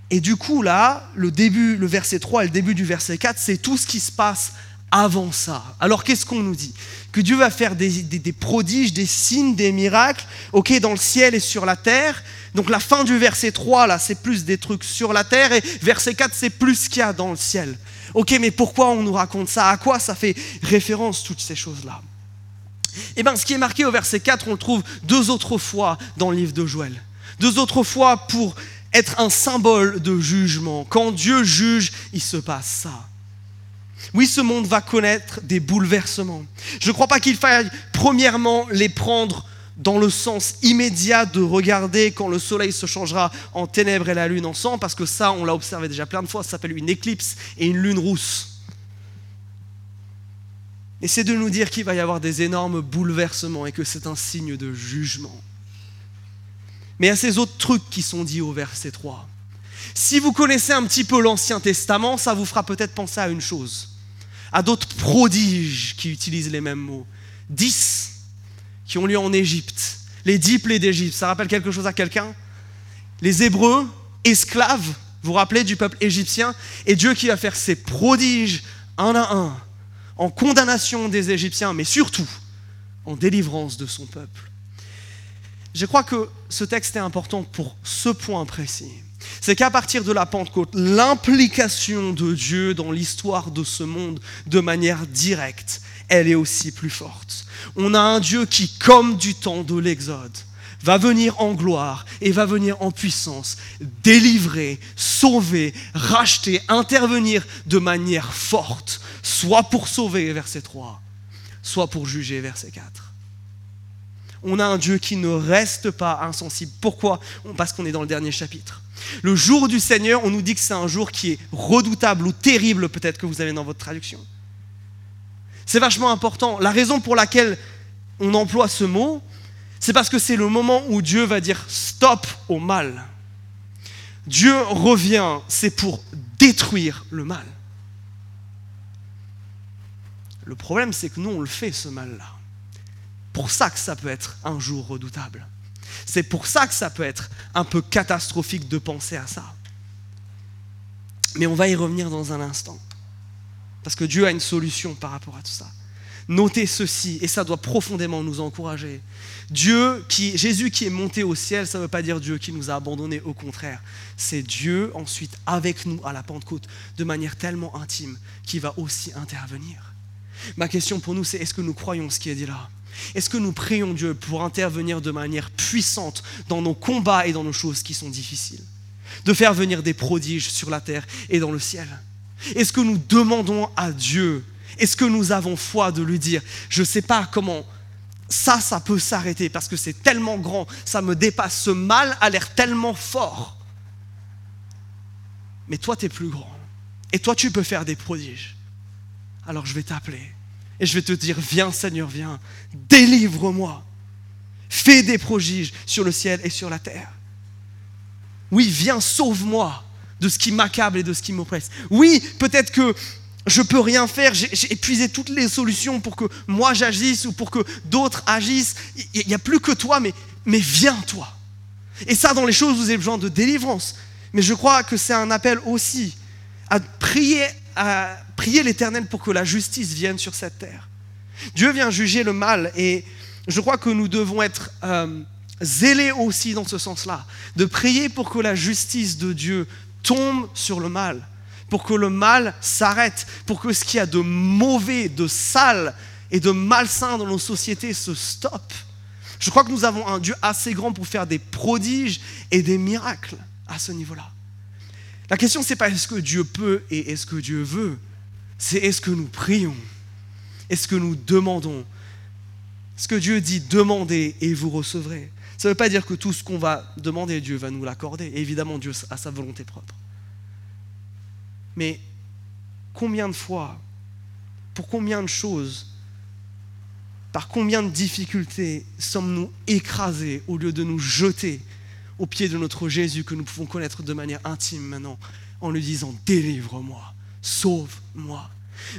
Et du coup, là, le début, le verset 3 et le début du verset 4, c'est tout ce qui se passe avant ça. Alors qu'est-ce qu'on nous dit? Que Dieu va faire des, prodiges, des signes, des miracles, ok, dans le ciel et sur la terre. Donc la fin du verset 3, là, c'est plus des trucs sur la terre, et verset 4, c'est plus ce qu'il y a dans le ciel. Ok, mais pourquoi on nous raconte ça? À quoi ça fait référence, toutes ces choses-là? Eh bien, ce qui est marqué au verset 4, on le trouve deux autres fois dans le livre de Joël. Deux autres fois pour être un symbole de jugement. Quand Dieu juge, il se passe ça. Oui, ce monde va connaître des bouleversements. Je ne crois pas qu'il faille premièrement les prendre dans le sens immédiat de regarder quand le soleil se changera en ténèbres et la lune en sang, parce que ça, on l'a observé déjà plein de fois, ça s'appelle une éclipse et une lune rousse. Et c'est de nous dire qu'il va y avoir des énormes bouleversements et que c'est un signe de jugement. Mais a ces autres trucs qui sont dits au verset 3. Si vous connaissez un petit peu l'Ancien Testament, ça vous fera peut-être penser à une chose, à d'autres prodiges qui utilisent les mêmes mots. Dix qui ont lieu en Égypte, les dix plaies d'Égypte, ça rappelle quelque chose à quelqu'un? Les Hébreux, esclaves, vous vous rappelez du peuple égyptien, et Dieu qui va faire ses prodiges un à un, en condamnation des Égyptiens, mais surtout en délivrance de son peuple. Je crois que ce texte est important pour ce point précis. C'est qu'à partir de la Pentecôte, l'implication de Dieu dans l'histoire de ce monde de manière directe, elle est aussi plus forte. On a un Dieu qui, comme du temps de l'Exode, va venir en gloire et va venir en puissance, délivrer, sauver, racheter, intervenir de manière forte, soit pour sauver, verset 3, soit pour juger, verset 4 on a un Dieu qui ne reste pas insensible. Pourquoi? Parce qu'on est dans le dernier chapitre. Le jour du Seigneur, on nous dit que c'est un jour qui est redoutable ou terrible, peut-être que vous avez dans votre traduction. C'est vachement important. La raison pour laquelle on emploie ce mot, c'est parce que c'est le moment où Dieu va dire stop au mal. Dieu revient, c'est pour détruire le mal. Le problème, c'est que nous, on le fait, ce mal-là pour ça que ça peut être un jour redoutable. C'est pour ça que ça peut être un peu catastrophique de penser à ça. Mais on va y revenir dans un instant. Parce que Dieu a une solution par rapport à tout ça. Notez ceci, et ça doit profondément nous encourager. Dieu qui, Jésus qui est monté au ciel, ça ne veut pas dire Dieu qui nous a abandonnés, au contraire. C'est Dieu ensuite avec nous à la Pentecôte, de manière tellement intime, qui va aussi intervenir. Ma question pour nous, c'est est-ce que nous croyons ce qui est dit là? Est-ce que nous prions Dieu pour intervenir de manière puissante dans nos combats et dans nos choses qui sont difficiles? De faire venir des prodiges sur la terre et dans le ciel Est-ce que nous demandons à Dieu? Est-ce que nous avons foi de lui dire Je ne sais pas comment ça, ça peut s'arrêter parce que c'est tellement grand, ça me dépasse, ce mal a l'air tellement fort. Mais toi, tu es plus grand. Et toi, tu peux faire des prodiges. Alors je vais t'appeler et je vais te dire, viens Seigneur, viens, délivre-moi. Fais des prodiges sur le ciel et sur la terre. Oui, viens, sauve-moi de ce qui m'accable et de ce qui m'oppresse. Oui, peut-être que je peux rien faire, j'ai épuisé toutes les solutions pour que moi j'agisse ou pour que d'autres agissent. Il n'y a plus que toi, mais, mais viens toi. Et ça, dans les choses, vous avez besoin de délivrance. Mais je crois que c'est un appel aussi à prier à prier l'Éternel pour que la justice vienne sur cette terre. Dieu vient juger le mal et je crois que nous devons être euh, zélés aussi dans ce sens-là, de prier pour que la justice de Dieu tombe sur le mal. pour que le mal s'arrête, pour que ce qu'il y a de mauvais, de sale et de malsain dans nos sociétés se stoppe. Je crois que nous avons un Dieu assez grand pour faire des prodiges et des miracles à ce niveau-là. La question, c'est pas est-ce que Dieu peut et est-ce que Dieu veut, c'est est-ce que nous prions, est-ce que nous demandons? Ce que Dieu dit, demandez et vous recevrez. Ça ne veut pas dire que tout ce qu'on va demander, Dieu va nous l'accorder. Évidemment, Dieu a sa volonté propre. Mais combien de fois, pour combien de choses, par combien de difficultés sommes-nous écrasés au lieu de nous jeter au pied de notre Jésus que nous pouvons connaître de manière intime maintenant en lui disant délivre-moi, sauve-moi.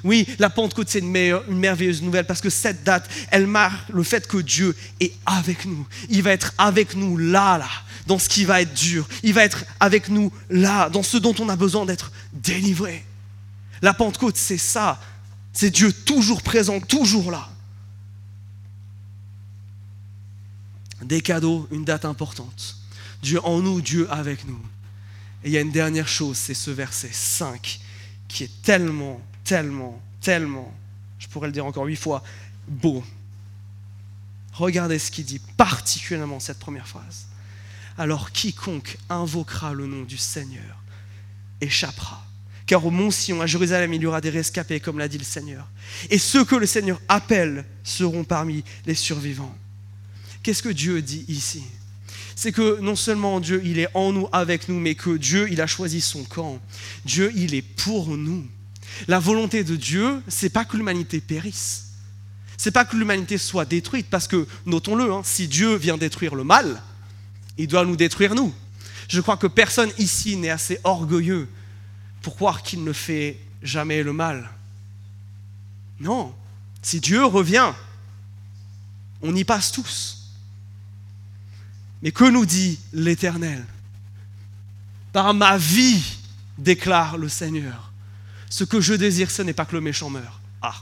Oui, la Pentecôte, c'est une, merveilleuse nouvelle parce que cette date, elle marque le fait que Dieu est avec nous. Il va être avec nous là, là, dans ce qui va être dur. Il va être avec nous là, dans ce dont on a besoin d'être délivré. La Pentecôte, c'est ça. C'est Dieu toujours présent, toujours là. Des cadeaux, une date importante. Dieu en nous, Dieu avec nous. Et il y a une dernière chose, c'est ce verset 5 qui est tellement, tellement, tellement, je pourrais le dire encore huit fois, beau. Regardez ce qu'il dit, particulièrement cette première phrase. Alors quiconque invoquera le nom du Seigneur échappera. Car au mont Sion, à Jérusalem, il y aura des rescapés, comme l'a dit le Seigneur. Et ceux que le Seigneur appelle seront parmi les survivants. Qu'est-ce que Dieu dit ici? C'est que non seulement Dieu, il est en nous, avec nous, mais que Dieu, il a choisi son camp. Dieu, il est pour nous. La volonté de Dieu, c'est pas que l'humanité périsse. C'est pas que l'humanité soit détruite, parce que, notons-le, hein, si Dieu vient détruire le mal, il doit nous détruire nous. Je crois que personne ici n'est assez orgueilleux pour croire qu'il ne fait jamais le mal. Non, si Dieu revient, on y passe tous. Mais que nous dit l'Éternel? Par ma vie, déclare le Seigneur, ce que je désire, ce n'est pas que le méchant meure. Ah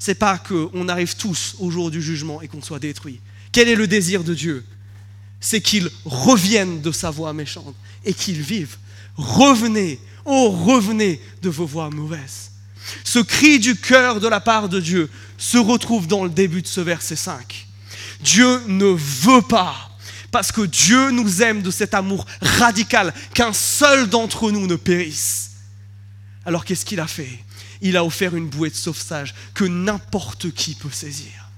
C'est pas qu'on arrive tous au jour du jugement et qu'on soit détruit. Quel est le désir de Dieu? C'est qu'il revienne de sa voie méchante et qu'il vive. Revenez, oh revenez de vos voies mauvaises. Ce cri du cœur de la part de Dieu se retrouve dans le début de ce verset 5. Dieu ne veut pas, parce que Dieu nous aime de cet amour radical, qu'un seul d'entre nous ne périsse. Alors qu'est-ce qu'il a fait? Il a offert une bouée de sauvetage que n'importe qui peut saisir.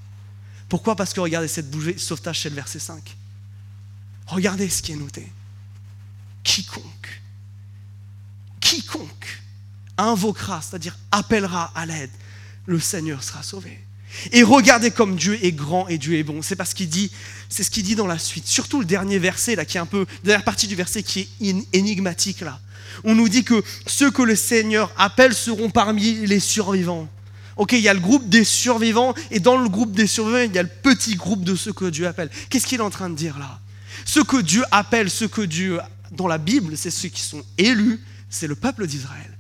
Pourquoi? Parce que regardez cette bouée de sauvetage, c'est le verset 5. Regardez ce qui est noté. Quiconque, quiconque invoquera, c'est-à-dire appellera à l'aide, le Seigneur sera sauvé. Et regardez comme Dieu est grand et Dieu est bon. C'est parce qu'il dit, c'est ce qu'il dit dans la suite. Surtout le dernier verset là, qui est un peu, dernière partie du verset qui est énigmatique là. On nous dit que ceux que le Seigneur appelle seront parmi les survivants. Ok, il y a le groupe des survivants et dans le groupe des survivants, il y a le petit groupe de ceux que Dieu appelle. Qu'est-ce qu'il est en train de dire là? Ceux que Dieu appelle, ceux que Dieu, dans la Bible, c'est ceux qui sont élus, c'est le peuple d'Israël.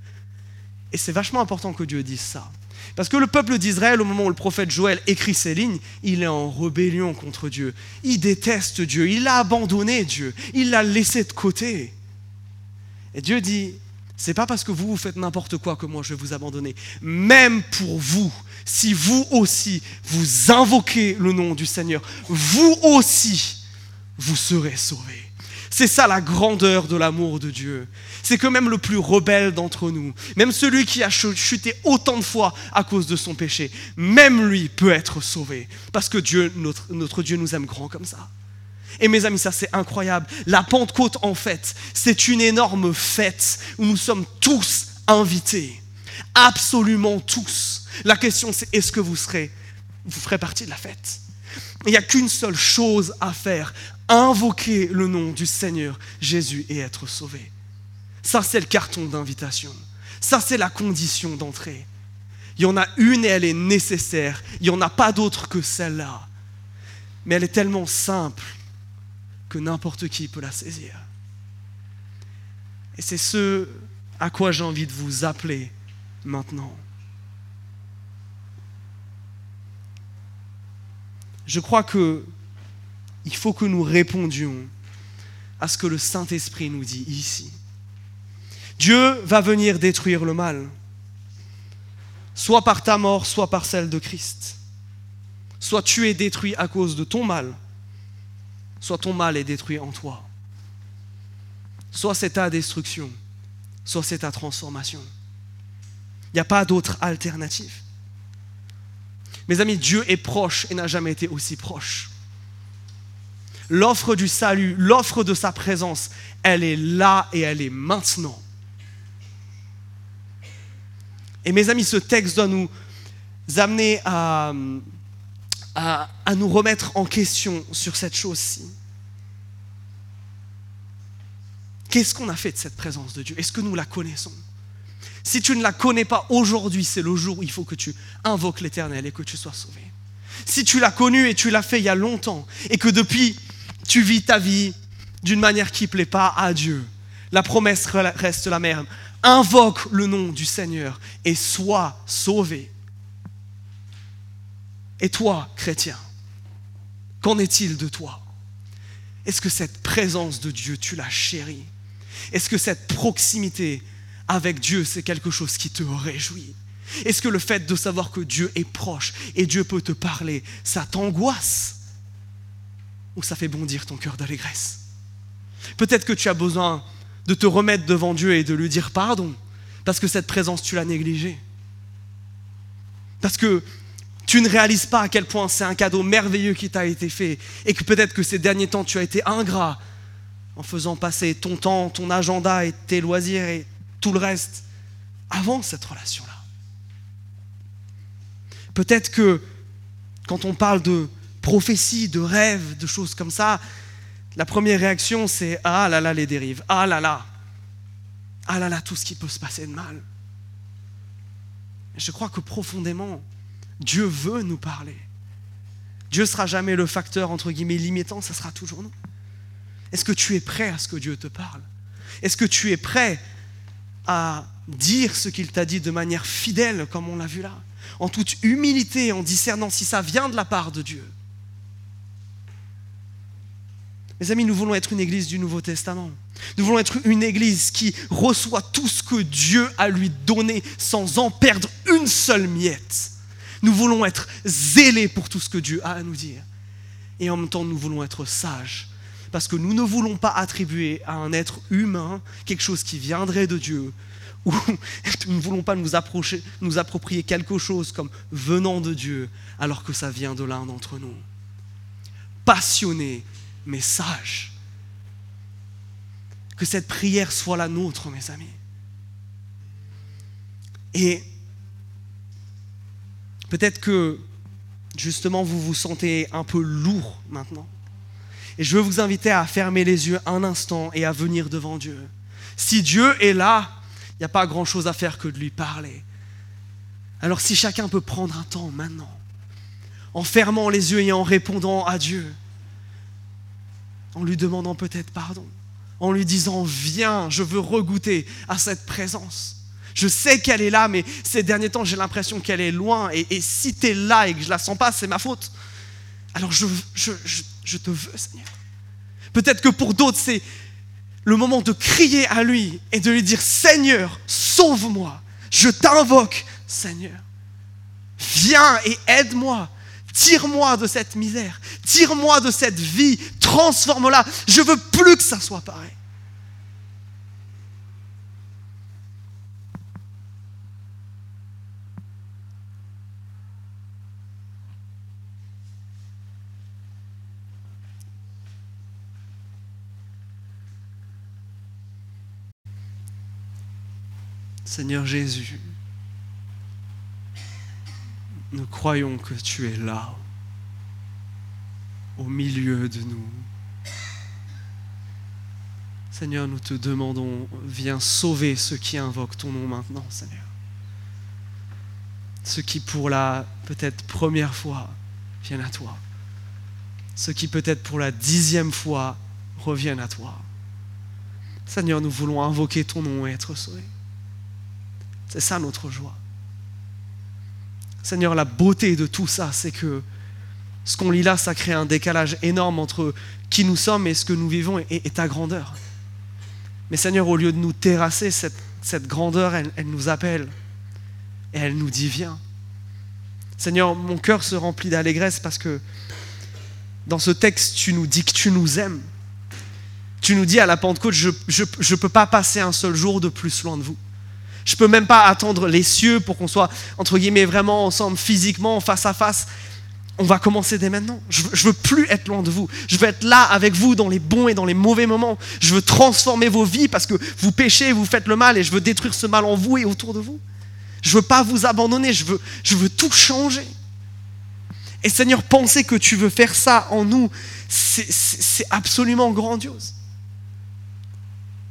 Et c'est vachement important que Dieu dise ça. Parce que le peuple d'Israël, au moment où le prophète Joël écrit ces lignes, il est en rébellion contre Dieu. Il déteste Dieu, il a abandonné Dieu, il l'a laissé de côté. Et Dieu dit, c'est pas parce que vous vous faites n'importe quoi que moi je vais vous abandonner. Même pour vous, si vous aussi vous invoquez le nom du Seigneur, vous aussi, vous serez sauvés. C'est ça la grandeur de l'amour de Dieu. C'est que même le plus rebelle d'entre nous, même celui qui a chuté autant de fois à cause de son péché, même lui peut être sauvé. Parce que notre Dieu nous aime grand comme ça. Et mes amis, ça c'est incroyable. La Pentecôte, en fait, c'est une énorme fête où nous sommes tous invités. Absolument tous. La question c'est est-ce que vous serez, vous ferez partie de la fête? Il n'y a qu'une seule chose à faire, invoquer le nom du Seigneur Jésus et être sauvé. Ça, c'est le carton d'invitation. Ça, c'est la condition d'entrée. Il y en a une et elle est nécessaire. Il n'y en a pas d'autre que celle-là. Mais elle est tellement simple que n'importe qui peut la saisir. Et c'est ce à quoi j'ai envie de vous appeler maintenant. Je crois que il faut que nous répondions à ce que le Saint-Esprit nous dit ici. Dieu va venir détruire le mal, soit par ta mort, soit par celle de Christ. Soit tu es détruit à cause de ton mal, soit ton mal est détruit en toi. Soit c'est ta destruction, soit c'est ta transformation. Il n'y a pas d'autre alternative. Mes amis, Dieu est proche et n'a jamais été aussi proche. L'offre du salut, l'offre de sa présence, elle est là et elle est maintenant. Et mes amis, ce texte doit nous amener à, nous remettre en question sur cette chose-ci. Qu'est-ce qu'on a fait de cette présence de Dieu? Est-ce que nous la connaissons? Si tu ne la connais pas aujourd'hui, c'est le jour où il faut que tu invoques l'Éternel et que tu sois sauvé. Si tu l'as connu et tu l'as fait il y a longtemps et que depuis tu vis ta vie d'une manière qui ne plaît pas à Dieu, la promesse reste la même. Invoque le nom du Seigneur et sois sauvé. Et toi, chrétien, qu'en est-il de toi? Est-ce que cette présence de Dieu, tu la chéris? Est-ce que cette proximité avec Dieu, c'est quelque chose qui te réjouit? Est-ce que le fait de savoir que Dieu est proche et Dieu peut te parler, ça t'angoisse? Ou ça fait bondir ton cœur d'allégresse Peut-être que tu as besoin de te remettre devant Dieu et de lui dire pardon, parce que cette présence, tu l'as négligée. Parce que tu ne réalises pas à quel point c'est un cadeau merveilleux qui t'a été fait et que peut-être que ces derniers temps tu as été ingrat en faisant passer ton temps, ton agenda et tes loisirs et tout le reste avant cette relation-là. Peut-être que quand on parle de prophétie, de rêve, de choses comme ça, la première réaction c'est ah là là les dérives, ah là là, ah là là tout ce qui peut se passer de mal. Je crois que profondément, Dieu veut nous parler. Dieu ne sera jamais le facteur, entre guillemets, limitant, ça sera toujours nous. Est-ce que tu es prêt à ce que Dieu te parle? Est-ce que tu es prêt à dire ce qu'il t'a dit de manière fidèle, comme on l'a vu là? En toute humilité, en discernant si ça vient de la part de Dieu. Mes amis, nous voulons être une église du Nouveau Testament. Nous voulons être une église qui reçoit tout ce que Dieu a lui donné sans en perdre une seule miette. Nous voulons être zélés pour tout ce que Dieu a à nous dire. Et en même temps, nous voulons être sages. Parce que nous ne voulons pas attribuer à un être humain quelque chose qui viendrait de Dieu. Ou nous ne voulons pas nous, approcher, nous approprier quelque chose comme venant de Dieu, alors que ça vient de l'un d'entre nous. Passionné, mais sage. Que cette prière soit la nôtre, mes amis. Et Peut-être que justement vous vous sentez un peu lourd maintenant. Et je veux vous inviter à fermer les yeux un instant et à venir devant Dieu. Si Dieu est là, il n'y a pas grand-chose à faire que de lui parler. Alors si chacun peut prendre un temps maintenant, en fermant les yeux et en répondant à Dieu, en lui demandant peut-être pardon, en lui disant, viens, je veux regoûter à cette présence. Je sais qu'elle est là, mais ces derniers temps, j'ai l'impression qu'elle est loin. Et, si tu es là et que je la sens pas, c'est ma faute. Alors je, je te veux, Seigneur. Peut-être que pour d'autres, c'est le moment de crier à lui et de lui dire, Seigneur, sauve-moi. Je t'invoque, Seigneur. Viens et aide-moi. Tire-moi de cette misère. Tire-moi de cette vie. Transforme-la. Je veux plus que ça soit pareil. Seigneur Jésus, nous croyons que tu es là, au milieu de nous. Seigneur, nous te demandons, viens sauver ceux qui invoquent ton nom maintenant, Seigneur. Ceux qui, pour la peut-être première fois, viennent à toi. Ceux qui, peut-être pour la dixième fois, reviennent à toi. Seigneur, nous voulons invoquer ton nom et être sauvés. C'est ça notre joie. Seigneur, la beauté de tout ça, c'est que ce qu'on lit là, ça crée un décalage énorme entre qui nous sommes et ce que nous vivons et, ta grandeur. Mais Seigneur, au lieu de nous terrasser, cette grandeur, elle, elle nous appelle et elle nous dit viens. Seigneur, mon cœur se remplit d'allégresse parce que dans ce texte, tu nous dis que tu nous aimes. Tu nous dis à la Pentecôte, je ne peux pas passer un seul jour de plus loin de vous. Je ne peux même pas attendre les cieux pour qu'on soit, entre guillemets, vraiment ensemble, physiquement, face à face. On va commencer dès maintenant. Je ne veux plus être loin de vous. Je veux être là avec vous dans les bons et dans les mauvais moments. Je veux transformer vos vies parce que vous péchez, vous faites le mal et je veux détruire ce mal en vous et autour de vous. Je veux pas vous abandonner, je veux, je veux tout changer. Et Seigneur, penser que tu veux faire ça en nous, c'est absolument grandiose.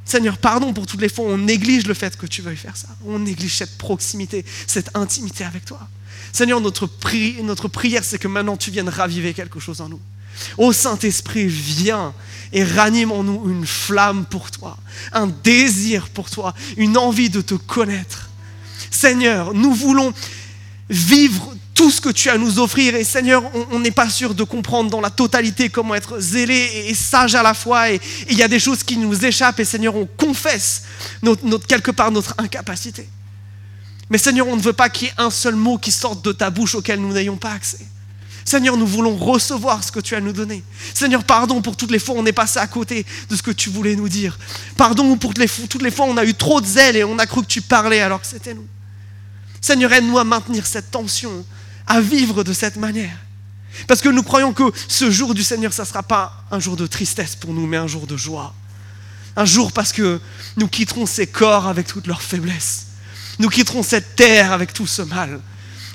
Seigneur, pardon pour toutes les fois on néglige le fait que tu veuilles faire ça. On néglige cette proximité, cette intimité avec toi. Seigneur, notre, prière, c'est que maintenant tu viennes raviver quelque chose en nous. Ô Saint-Esprit, viens et ranime en nous une flamme pour toi, un désir pour toi, une envie de te connaître. Seigneur, nous voulons vivre tout ce que tu as à nous offrir. Et Seigneur, on n'est pas sûr de comprendre dans la totalité comment être zélé et sage à la fois. Et il y a des choses qui nous échappent. Et Seigneur, on confesse quelque part notre incapacité. Mais Seigneur, on ne veut pas qu'il y ait un seul mot qui sorte de ta bouche auquel nous n'ayons pas accès. Seigneur, nous voulons recevoir ce que tu as nous donner. Seigneur, pardon pour toutes les fois où on est passé à côté de ce que tu voulais nous dire. Pardon pour toutes les, toutes fois où on a eu trop de zèle et on a cru que tu parlais alors que c'était nous. Seigneur, aide-nous à maintenir cette tension à vivre de cette manière. Parce que nous croyons que ce jour du Seigneur, ça ne sera pas un jour de tristesse pour nous, mais un jour de joie. Un jour parce que nous quitterons ces corps avec toute leur faiblesse. Nous quitterons cette terre avec tout ce mal.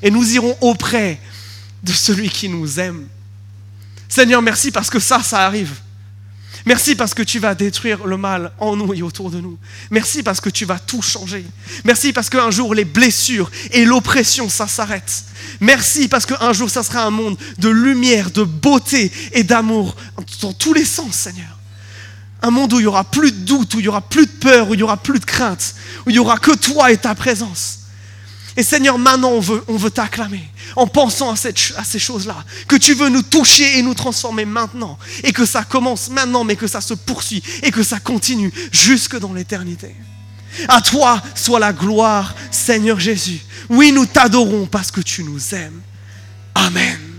Et nous irons auprès de celui qui nous aime. Seigneur, merci parce que ça, ça arrive. Merci parce que tu vas détruire le mal en nous et autour de nous. Merci parce que tu vas tout changer. Merci parce qu'un jour les blessures et l'oppression, ça s'arrête. Merci parce qu'un jour ça sera un monde de lumière, de beauté et d'amour dans tous les sens, Seigneur. Un monde où il n'y aura plus de doute, où il n'y aura plus de peur, où il n'y aura plus de crainte, où il n'y aura que toi et ta présence. Et Seigneur, maintenant on veut, on veut t'acclamer en pensant à, ces choses-là, que tu veux nous toucher et nous transformer maintenant, et que ça commence maintenant, mais que ça se poursuit et que ça continue jusque dans l'éternité. À toi soit la gloire, Seigneur Jésus. Oui, nous t'adorons parce que tu nous aimes. Amen.